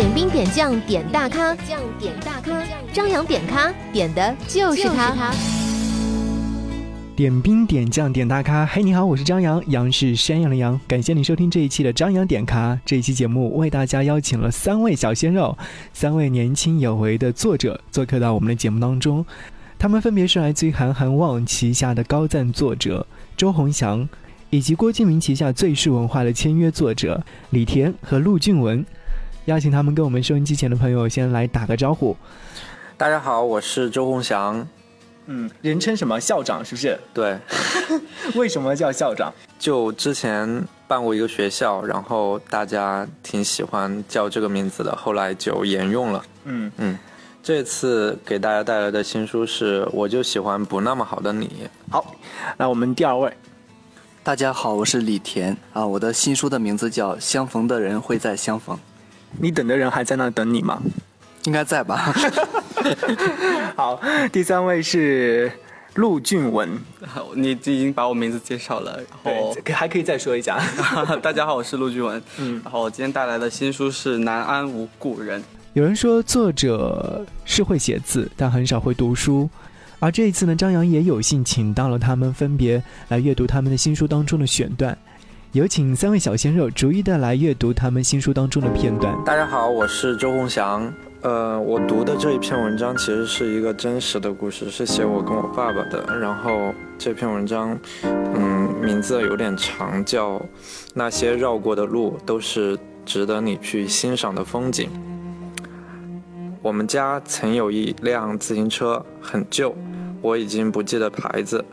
点兵点将点大咖，将点大咖，张扬点咖点的就是他。点兵点将点大咖，嘿，你好，我是张扬，杨是山羊的羊，感谢你收听这一期的张扬点咖。这一期节目为大家邀请了三位小鲜肉，三位年轻有为的作者做客到我们的节目当中。他们分别是来自于韩寒望旗下的高赞作者周鸿祥，以及郭敬明旗下最是文化的签约作者李田和陆俊文。邀请他们跟我们收音机前的朋友先来打个招呼。大家好，我是周鸿祥。嗯，人称什么校长是不是？对，为什么叫校长？就之前办过一个学校，然后大家挺喜欢叫这个名字的，后来就沿用了。嗯嗯，这次给大家带来的新书是《我就喜欢不那么好的你》。好，那我们第二位，大家好，我是李田啊，我的新书的名字叫《相逢的人会再相逢》，你等的人还在那等你吗？应该在吧？好，第三位是陆俊文，你已经把我名字介绍了，然后对，还可以再说一下。大家好，我是陆俊文，嗯然后我今天带来的新书是《南安无故人》。有人说作者是会写字，但很少会读书。而这一次呢，张扬也有幸请到了他们，分别来阅读他们的新书当中的选段。有请三位小鲜肉逐一的来阅读他们新书当中的片段。大家好，我是周鸿祥。呃，我读的这一篇文章其实是一个真实的故事，是写我跟我爸爸的。然后这篇文章，嗯，名字有点长，叫《那些绕过的路都是值得你去欣赏的风景》。我们家曾有一辆自行车，很旧，我已经不记得牌子。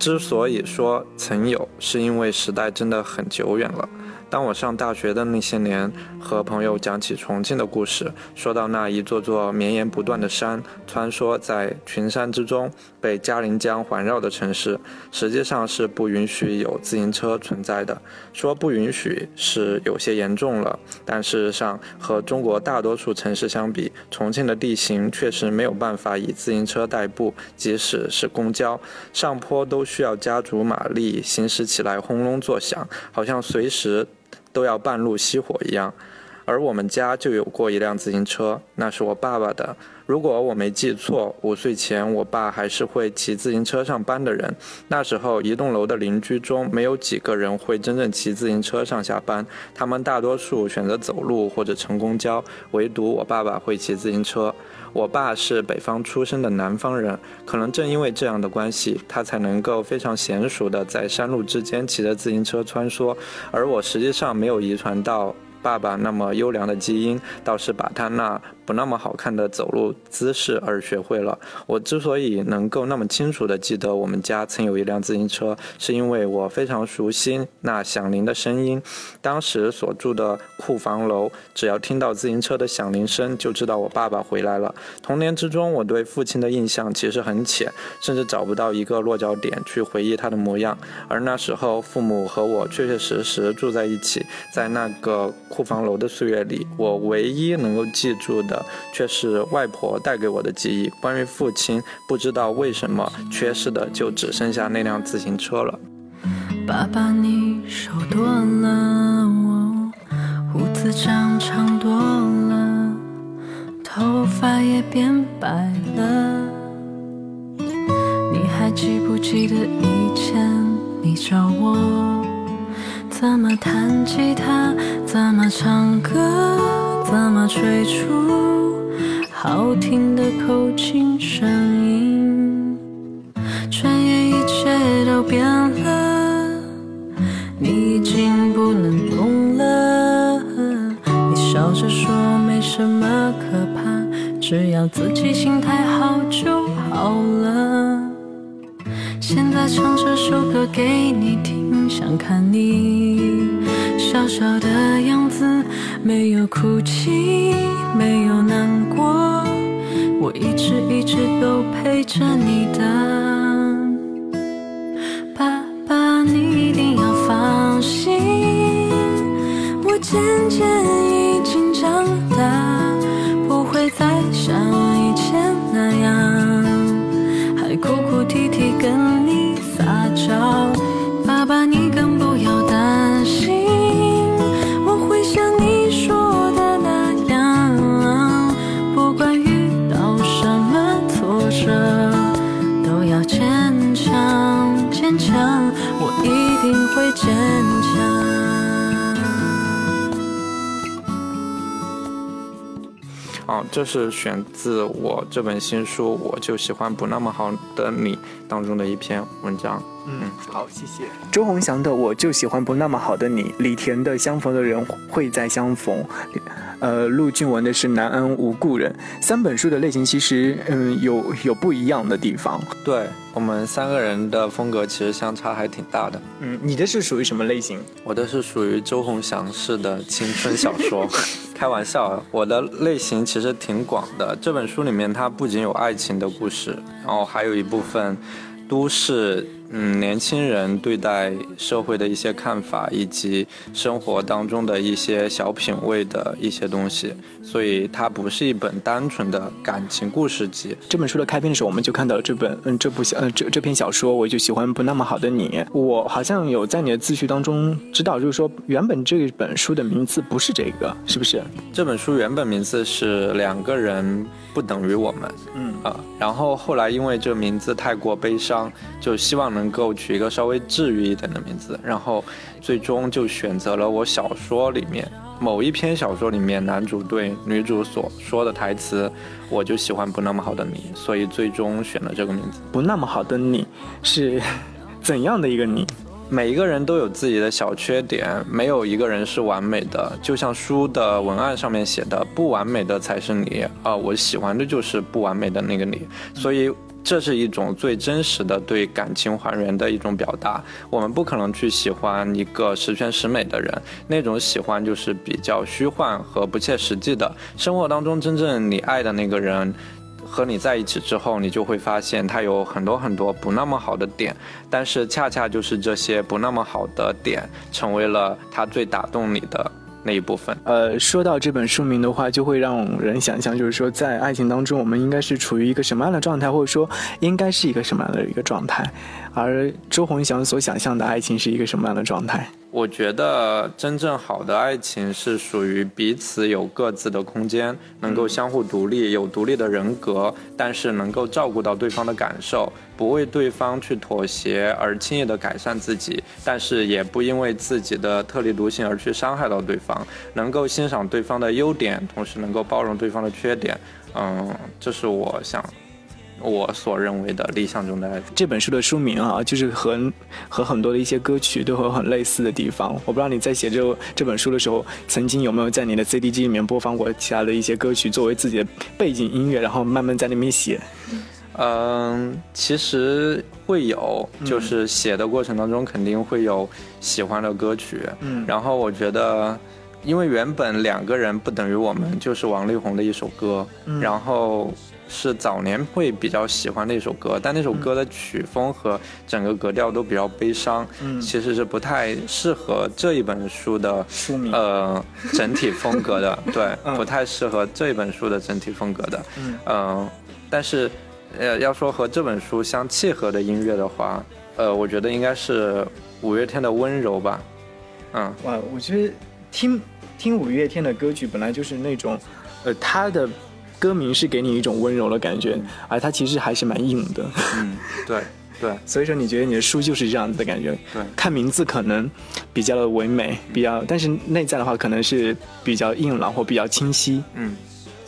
之所以说曾有，是因为时代真的很久远了。当我上大学的那些年，和朋友讲起重庆的故事，说到那一座座绵延不断的山，穿梭在群山之中，被嘉陵江环绕的城市，实际上是不允许有自行车存在的。说不允许是有些严重了，但事实上和中国大多数城市相比，重庆的地形确实没有办法以自行车代步，即使是公交，上坡都需要加足马力，行驶起来轰隆作响，好像随时都要半路熄火一样。而我们家就有过一辆自行车，那是我爸爸的。如果我没记错，五岁前我爸还是会骑自行车上班的人。那时候，一栋楼的邻居中没有几个人会真正骑自行车上下班，他们大多数选择走路或者乘公交，唯独我爸爸会骑自行车。我爸是北方出生的南方人，可能正因为这样的关系，他才能够非常娴熟的在山路之间骑着自行车穿梭，而我实际上没有遗传到。爸爸那么优良的基因，倒是把他那不那么好看的走路姿势而学会了。我之所以能够那么清楚地记得我们家曾有一辆自行车，是因为我非常熟悉那响铃的声音。当时所住的库房楼，只要听到自行车的响铃声，就知道我爸爸回来了。童年之中，我对父亲的印象其实很浅，甚至找不到一个落脚点去回忆他的模样。而那时候，父母和我确确实实住在一起，在那个。库房楼的岁月里，我唯一能够记住的，却是外婆带给我的记忆。关于父亲，不知道为什么缺失的，就只剩下那辆自行车了。爸爸，你手多了，我胡子长长多了，头发也变白了。你还记不记得以前你教我怎么弹吉他，怎么唱歌，怎么吹出好听的口琴声音？转眼一切都变了，你已经不能动了。你笑着说没什么可怕，只要自己心态好就好了。现在唱这首歌给你听，想看你笑笑的样子。子，没有哭泣，没有难过，我一直一直都陪着你的。这是选自我这本新书《我就喜欢不那么好的你》当中的一篇文章。嗯，好，谢谢。周鸿祥的《我就喜欢不那么好的你》，李田的《相逢的人会再相逢》，呃，陆俊文的是《南安无故人》。三本书的类型其实，嗯，有有不一样的地方。对我们三个人的风格其实相差还挺大的。嗯，你的是属于什么类型？我的是属于周鸿祥式的青春小说。开玩笑，我的类型其实挺广的。这本书里面，它不仅有爱情的故事，然后还有一部分都市。嗯，年轻人对待社会的一些看法，以及生活当中的一些小品味的一些东西，所以它不是一本单纯的感情故事集。这本书的开篇的时候，我们就看到了这本，嗯，这部小，呃，这这篇小说，我就喜欢不那么好的你。我好像有在你的自序当中知道，就是说原本这本书的名字不是这个，是不是？这本书原本名字是两个人不等于我们，嗯啊，然后后来因为这名字太过悲伤，就希望能。能够取一个稍微治愈一点的名字，然后最终就选择了我小说里面某一篇小说里面男主对女主所说的台词，我就喜欢不那么好的你，所以最终选了这个名字。不那么好的你是怎样的一个你？每一个人都有自己的小缺点，没有一个人是完美的。就像书的文案上面写的，不完美的才是你啊！我喜欢的就是不完美的那个你，所以。这是一种最真实的对感情还原的一种表达。我们不可能去喜欢一个十全十美的人，那种喜欢就是比较虚幻和不切实际的。生活当中真正你爱的那个人，和你在一起之后，你就会发现他有很多很多不那么好的点，但是恰恰就是这些不那么好的点，成为了他最打动你的。那一部分，呃，说到这本书名的话，就会让人想象，就是说，在爱情当中，我们应该是处于一个什么样的状态，或者说，应该是一个什么样的一个状态，而周鸿祥所想象的爱情是一个什么样的状态？我觉得真正好的爱情是属于彼此有各自的空间，能够相互独立，有独立的人格，但是能够照顾到对方的感受，不为对方去妥协而轻易的改善自己，但是也不因为自己的特立独行而去伤害到对方，能够欣赏对方的优点，同时能够包容对方的缺点。嗯，这是我想。我所认为的理想中的爱这本书的书名啊，就是和和很多的一些歌曲都有很类似的地方。我不知道你在写这这本书的时候，曾经有没有在你的 CD 机里面播放过其他的一些歌曲作为自己的背景音乐，然后慢慢在那边写。其实会有，就是写的过程当中肯定会有喜欢的歌曲。嗯，然后我觉得，因为原本两个人不等于我们，就是王力宏的一首歌，嗯。然后。是早年会比较喜欢的一首歌，但那首歌的曲风和整个格调都比较悲伤，嗯，其实是不太适合这一本书的书名，呃，整体风格的，对，不太适合这一本书的整体风格的，嗯，但是，呃，要说和这本书相契合的音乐的话，呃，我觉得应该是五月天的温柔吧，嗯，哇，我觉得听听五月天的歌曲本来就是那种，呃，他的。歌名是给你一种温柔的感觉，而他其实还是蛮硬的。嗯，对对，所以说你觉得你的书就是这样子的感觉。对，看名字可能比较的唯美，比较，但是内在的话可能是比较硬朗或比较清晰。嗯，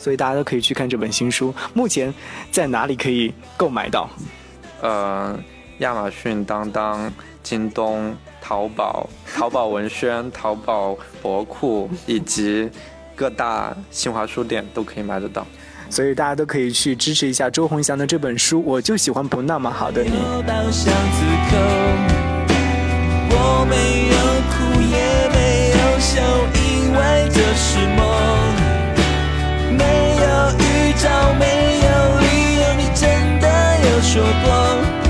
所以大家都可以去看这本新书。目前在哪里可以购买到？呃，亚马逊、当当、京东、淘宝、淘宝文轩、淘宝博库以及各大新华书店都可以买得到。所以大家都可以去支持一下周鸿祥的这本书，我就喜欢不那么好的你。我没有哭也没有笑，因为。情找没有理由你真的有说过。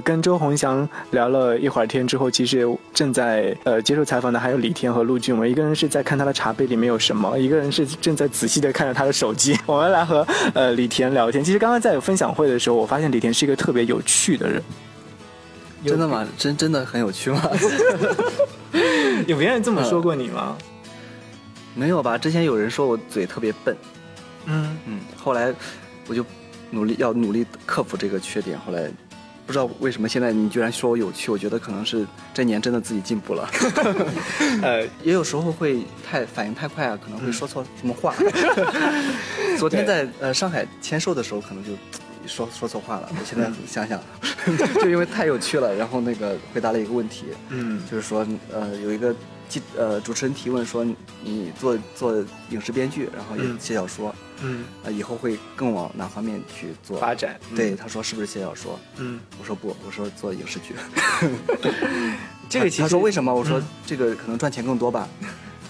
呃，跟周鸿翔聊了一会儿天之后，其实正在呃接受采访的还有李天和陆俊文，一个人是在看他的茶杯里面有什么，一个人是正在仔细的看着他的手机。我们来和呃李田聊天。其实刚刚在分享会的时候，我发现李田是一个特别有趣的人。真的吗？真真的很有趣吗？有别人这么说过你吗？没有吧？之前有人说我嘴特别笨，嗯，嗯，后来我就努力要努力克服这个缺点。后来不知道为什么现在你居然说我有趣，我觉得可能是这年真的自己进步了。呃，也有时候会太反应太快啊，可能会说错什么话。昨天在呃上海签售的时候，可能就说说错话了。我现在想想，就因为太有趣了，然后那个回答了一个问题，嗯就是说呃有一个记呃主持人提问说你做做影视编剧，然后也嗯写小说，嗯，呃以后会更往哪方面去做发展对，他说是不是写小说？嗯，我说不，我说做影视剧。这个其实他说为什么？我说嗯这个可能赚钱更多吧。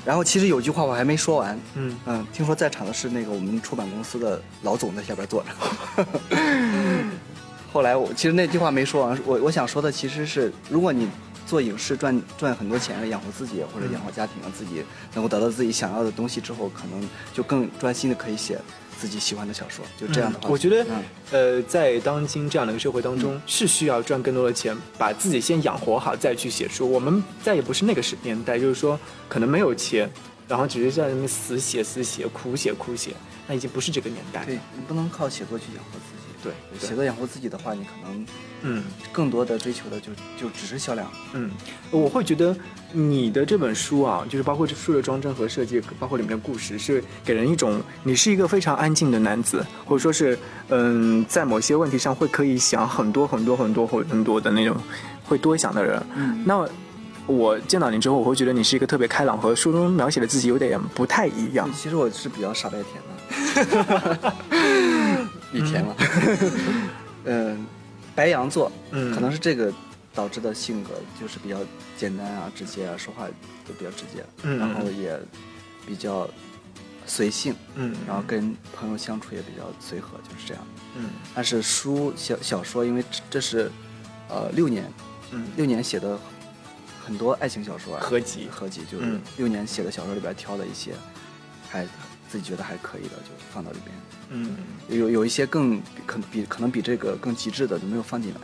然后其实有句话我还没说完，嗯嗯，听说在场的是那个我们出版公司的老总在下边坐着。后来我其实那句话没说完，我我想说的其实是，如果你做影视赚赚很多钱养活自己或者养活家庭，自己能够得到自己想要的东西之后，可能就更专心的可以写自己喜欢的小说。就这样的话，我觉得嗯，呃，在当今这样的一个社会当中，是需要赚更多的钱，把自己先养活好，再去写书。我们再也不是那个时年代，就是说可能没有钱，然后只是在那边死写死写、苦写苦写，那已经不是这个年代。对你不能靠写作去养活自己。对对写作养活自己的话，你可能嗯更多的追求的就就只是销量。嗯，我会觉得你的这本书啊，就是包括这书的装帧和设计，包括里面的故事，是给人一种你是一个非常安静的男子，或者说是嗯，在某些问题上会可以想很多很多很多很多的那种会多想的人。嗯那我见到你之后，我会觉得你是一个特别开朗，和书中描写的自己有点不太一样。其实我是比较傻白甜的，李甜了。嗯，白羊座，嗯可能是这个导致的性格就是比较简单啊、直接啊，说话都比较直接，嗯然后也比较随性，嗯然后跟朋友相处也比较随和，就是这样。嗯但是书小小说，因为这这是呃六年嗯六年写的很多爱情小说啊，合集合集就是嗯六年写的小说里边挑的一些，还自己觉得还可以的就放到里边。嗯有有一些更可能比可能比这个更极致的就没有放进来，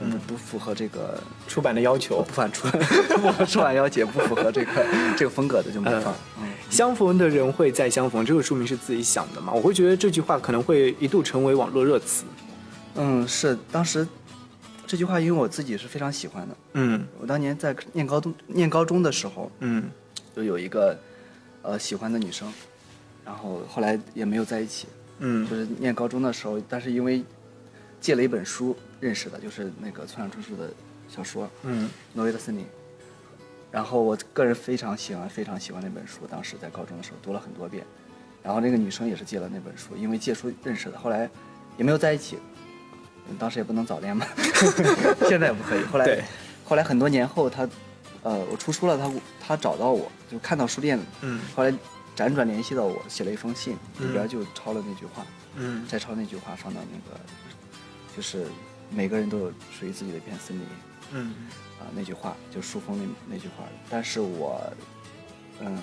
嗯不不符合这个出版的要求不。反 出不符合出版要求，不符合这个 这个风格的就没放。嗯，相逢的人会再相逢，这个书名是自己想的嘛？我会觉得这句话可能会一度成为网络热词。嗯，是当时这句话，因为我自己是非常喜欢的。嗯我当年在念高中念高中的时候，嗯就有一个呃喜欢的女生，然后后来也没有在一起。嗯就是念高中的时候，但是因为借了一本书认识的，就是那个村上春树的小说《嗯挪威的森林》。然后我个人非常喜欢，非常喜欢那本书，当时在高中的时候读了很多遍。然后那个女生也是借了那本书，因为借书认识的，后来也没有在一起。嗯当时也不能早恋嘛，现在也不可以。后来，后来很多年后，他，呃，我出书了，他他找到我，就看到书店，嗯后来辗转联系到我，写了一封信，里边就抄了那句话，嗯再抄那句话放到那个，就是每个人都有属于自己的一片森林嗯啊，那句话就书封那那句话。但是我，嗯，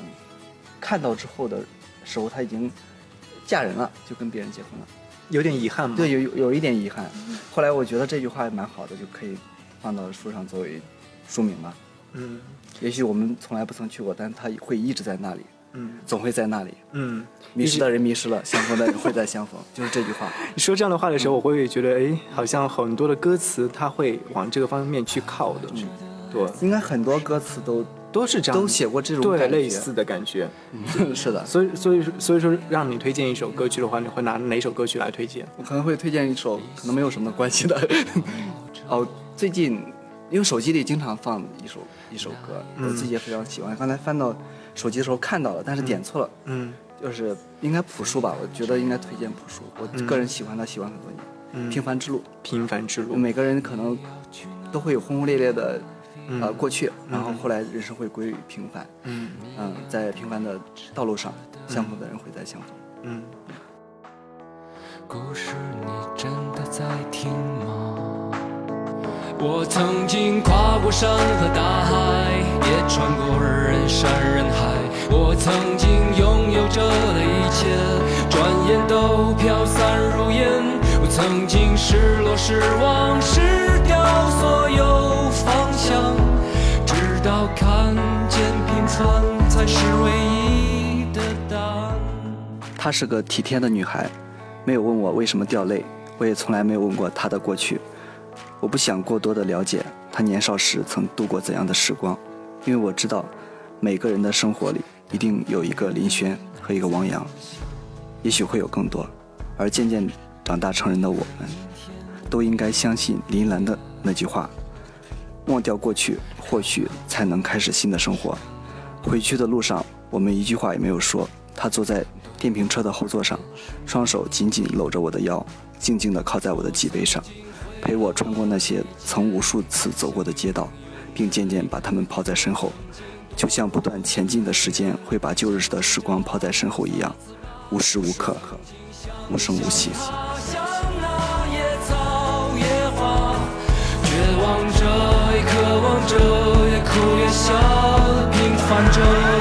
看到之后的时候，她已经嫁人了，就跟别人结婚了。有点遗憾吗？对，有有有一点遗憾。后来我觉得这句话蛮好的，就可以放到书上作为书名吧。嗯也许我们从来不曾去过，但它会一直在那里，嗯总会在那里。嗯。迷失的人迷失了，相逢的人会再相逢，就是这句话。你说这样的话的时候，我会觉得，哎，好像很多的歌词它会往这个方面去靠的，对，应该很多歌词都都是这样，都写过这种对类似的感觉。是的。所以，所以，所以说，让你推荐一首歌曲的话，你会拿哪首歌曲来推荐？我可能会推荐一首可能没有什么关系的。哦，最近因为手机里经常放一首一首歌，我自己也非常喜欢。刚才翻到手机的时候看到了，但是点错了，嗯就是应该朴树吧？我觉得应该推荐朴树，我个人喜欢他，喜欢很多年。嗯，平凡之路，平凡之路，每个人可能都会有轰轰烈烈的嗯呃过去，然后后来人生会归于平凡。嗯嗯，在平凡的道路上，相逢的人会再相逢。嗯。故事你真的在听吗？我曾经跨过山和大海，也穿过人山人海。我曾经拥有着的一切，转眼都飘散如烟。我曾经失落、失望、失掉所有直到看见平凡才是唯一的答案。她是个体贴的女孩，没有问我为什么掉泪，我也从来没有问过她的过去。我不想过多的了解她年少时曾度过怎样的时光，因为我知道，每个人的生活里一定有一个林轩和一个王阳，也许会有更多。而渐渐长大成人的我们，都应该相信林兰的那句话：忘掉过去，或许才能开始新的生活。回去的路上，我们一句话也没有说。他坐在电瓶车的后座上，双手紧紧搂着我的腰，静静地靠在我的脊背上，陪我穿过那些曾无数次走过的街道，并渐渐把他们抛在身后，就像不断前进的时间会把旧日的时光抛在身后一样，无时无刻，无声无息。渴望着，也哭也笑，平凡着。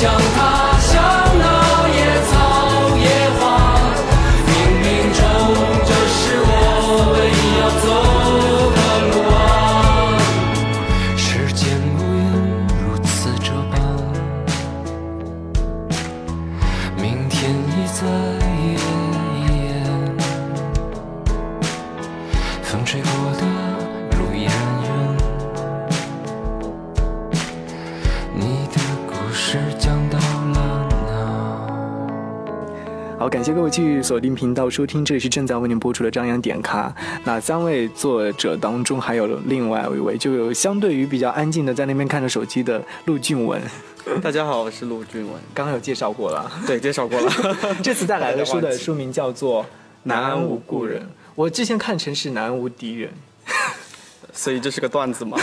想他。感谢各位继续锁定频道收听，这里是正在为您播出的张扬点咖。那三位作者当中，还有另外一位，就有相对于比较安静的在那边看着手机的陆俊文。大家好，我是陆俊文。刚刚有介绍过了，对，介绍过了。这次带来的书的书名叫做《南安无故人》，我之前看成是《南安无敌人》，所以这是个段子吗？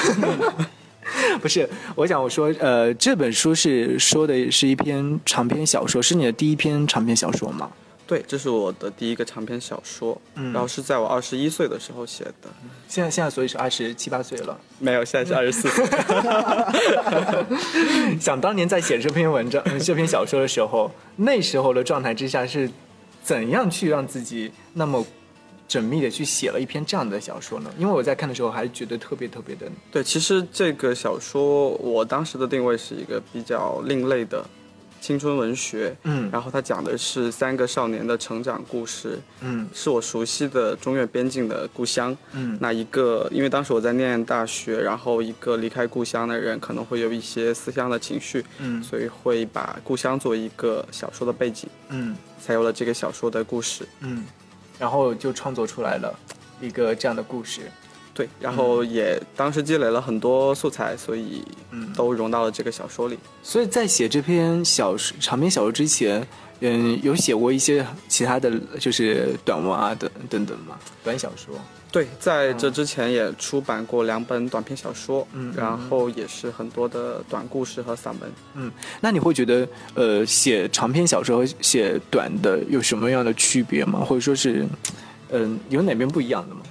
不是，我想我说，呃，这本书是说的是一篇长篇小说，是你的第一篇长篇小说吗？对，这是我的第一个长篇小说，嗯，然后是在我二十一岁的时候写的。现在现在所以是二十七八岁了？没有，现在是二十四。想当年在写这篇文章、这篇小说的时候，那时候的状态之下是怎样去让自己那么？缜密的去写了一篇这样的小说呢？因为我在看的时候还是觉得特别特别的。对，其实这个小说我当时的定位是一个比较另类的青春文学。嗯。然后它讲的是三个少年的成长故事。嗯。是我熟悉的中越边境的故乡。嗯。那一个，因为当时我在念大学，然后一个离开故乡的人可能会有一些思乡的情绪。嗯。所以会把故乡作为一个小说的背景。嗯。才有了这个小说的故事。嗯。然后就创作出来了一个这样的故事，对，然后也当时积累了很多素材，所以嗯，都融到了这个小说里。所以在写这篇小说长篇小说之前，嗯，有写过一些其他的就是短文啊等等等嘛，短小说。对，在这之前也出版过两本短篇小说，嗯，然后也是很多的短故事和散文。嗯，那你会觉得，呃，写长篇小说和写短的有什么样的区别吗？或者说是，嗯，有哪边不一样的吗？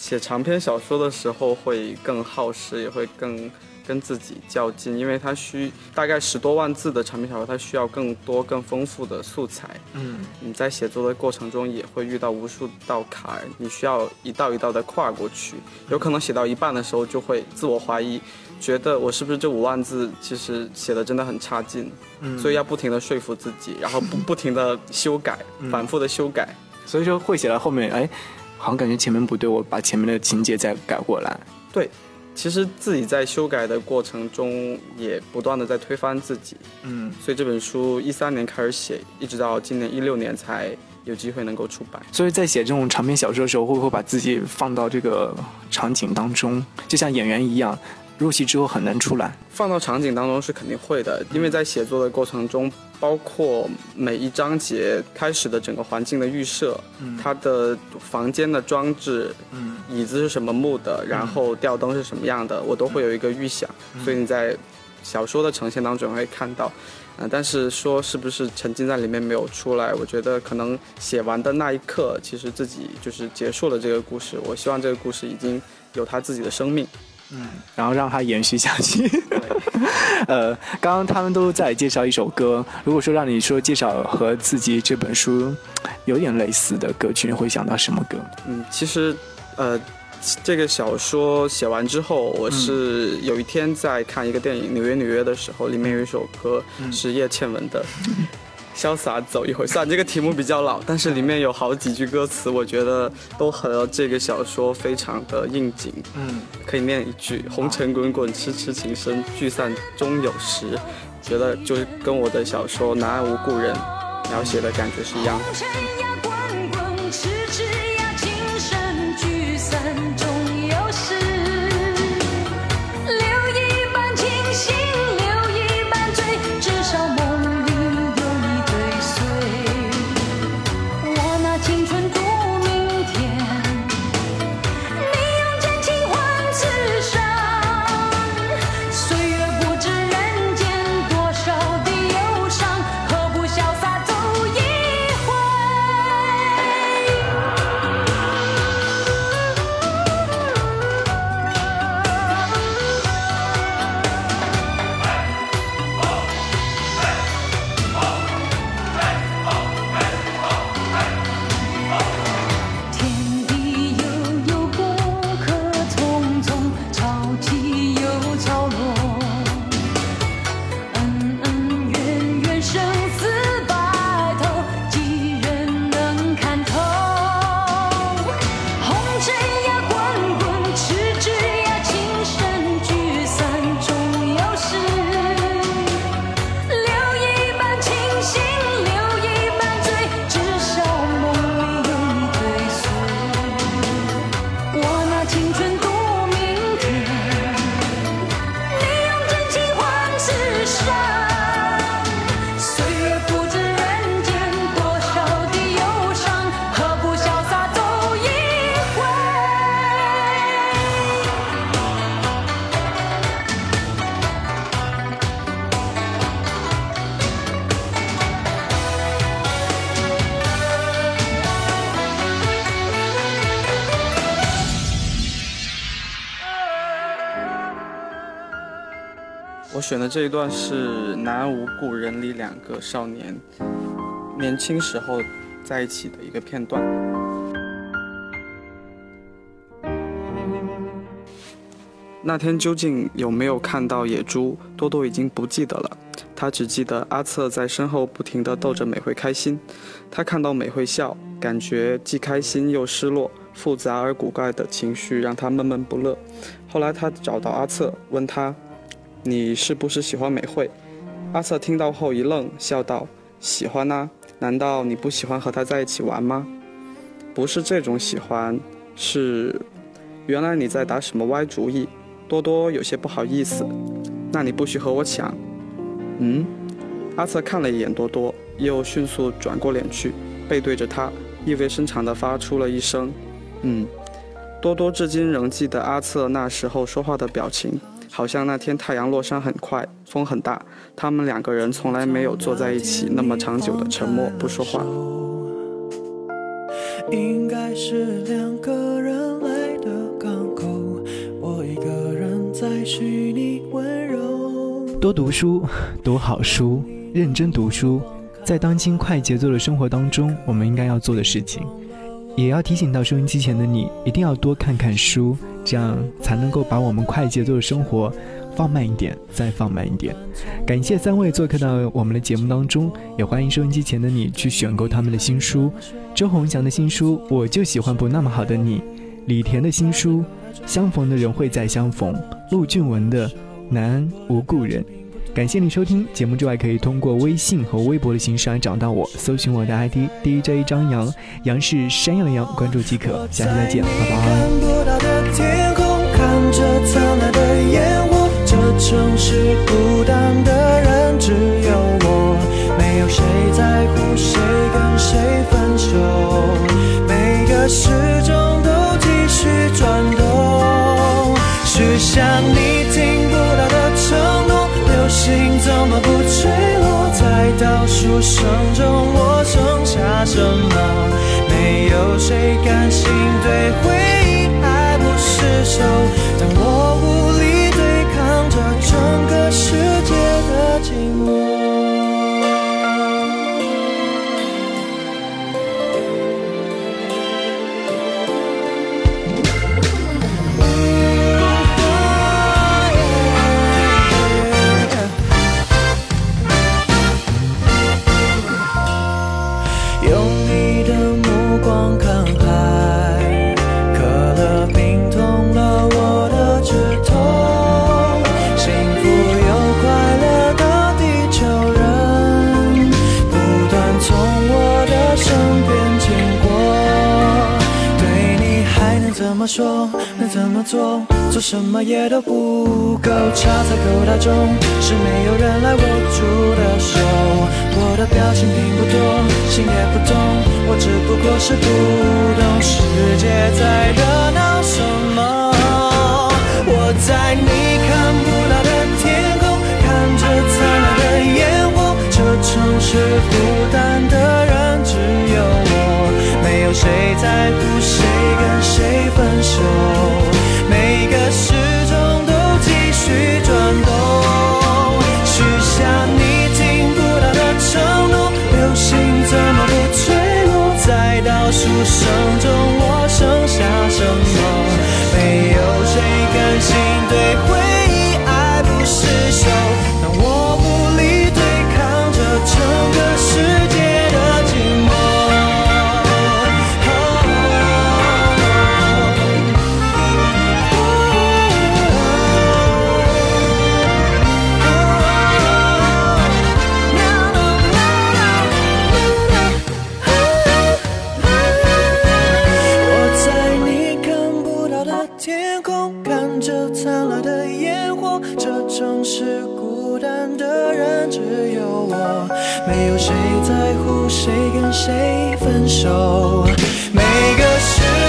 写长篇小说的时候会更耗时，也会更。跟自己较劲，因为它需大概十多万字的长篇小说，它需要更多、更丰富的素材。嗯，你在写作的过程中也会遇到无数道坎，你需要一道一道的跨过去。有可能写到一半的时候就会自我怀疑，觉得我是不是这五万字其实写的真的很差劲。嗯，所以要不停的说服自己，然后不不停的修改，反复的修改。所以说会写到后面，哎，好像感觉前面不对，我把前面的情节再改过来。对。其实自己在修改的过程中，也不断的在推翻自己。嗯，所以这本书一三年开始写，一直到今年一六年才有机会能够出版。所以在写这种长篇小说的时候，会不会把自己放到这个场景当中，就像演员一样？入戏之后很难出来，放到场景当中是肯定会的，因为在写作的过程中，包括每一章节开始的整个环境的预设，嗯，它的房间的装置，嗯，椅子是什么木的，然后吊灯是什么样的，我都会有一个预想，所以你在小说的呈现当中会看到，嗯，但是说是不是沉浸在里面没有出来，我觉得可能写完的那一刻，其实自己就是结束了这个故事，我希望这个故事已经有它自己的生命。嗯，然后让它延续下去。呃，刚刚他们都在介绍一首歌。如果说让你说介绍和自己这本书有点类似的歌曲，你会想到什么歌？嗯，其实，呃，这个小说写完之后，我是有一天在看一个电影《纽约纽约》的时候，里面有一首歌是叶倩文的。潇洒走一回，虽然 这个题目比较老，但是里面有好几句歌词，我觉得都和这个小说非常的应景。嗯，可以念一句：红尘滚滚，痴痴情深，聚散终有时。觉得就是跟我的小说《南安无故人》描写的感觉是一样的。选的这一段是《南无故人》里两个少年年轻时候在一起的一个片段。那天究竟有没有看到野猪，多多已经不记得了。他只记得阿策在身后不停地逗着美惠开心。他看到美惠笑，感觉既开心又失落，复杂而古怪的情绪让他闷闷不乐。后来他找到阿策，问他：“你是不是喜欢美惠？”阿策听到后一愣，笑道：“喜欢啊，难道你不喜欢和她在一起玩吗？”“不是这种喜欢，是……原来你在打什么歪主意。”多多有些不好意思，那你不许和我抢。嗯，阿策看了一眼多多，又迅速转过脸去，背对着他，意味深长地发出了一声“嗯”。多多至今仍记得阿策那时候说话的表情，好像那天太阳落山很快，风很大，他们两个人从来没有坐在一起那么长久的沉默不说话。应该是两个人来的港口，我一个。多读书，读好书，认真读书，在当今快节奏的生活当中，我们应该要做的事情，也要提醒到收音机前的你，一定要多看看书，这样才能够把我们快节奏的生活放慢一点，再放慢一点。感谢三位做客到我们的节目当中，也欢迎收音机前的你去选购他们的新书：周鸿祥的新书《我就喜欢不那么好的你》，李田的新书。相逢的人会再相逢。陆俊文的《南无故人》，感谢你收听节目之外，可以通过微信和微博的形式来找到我，搜寻我的 ID DJ 张扬，杨是山羊的羊，关注即可。下期再见，拜拜。流星怎么不坠落？在倒数声中，我剩下什么？总是孤单的人只有我。没有谁在乎谁跟谁分手。每个时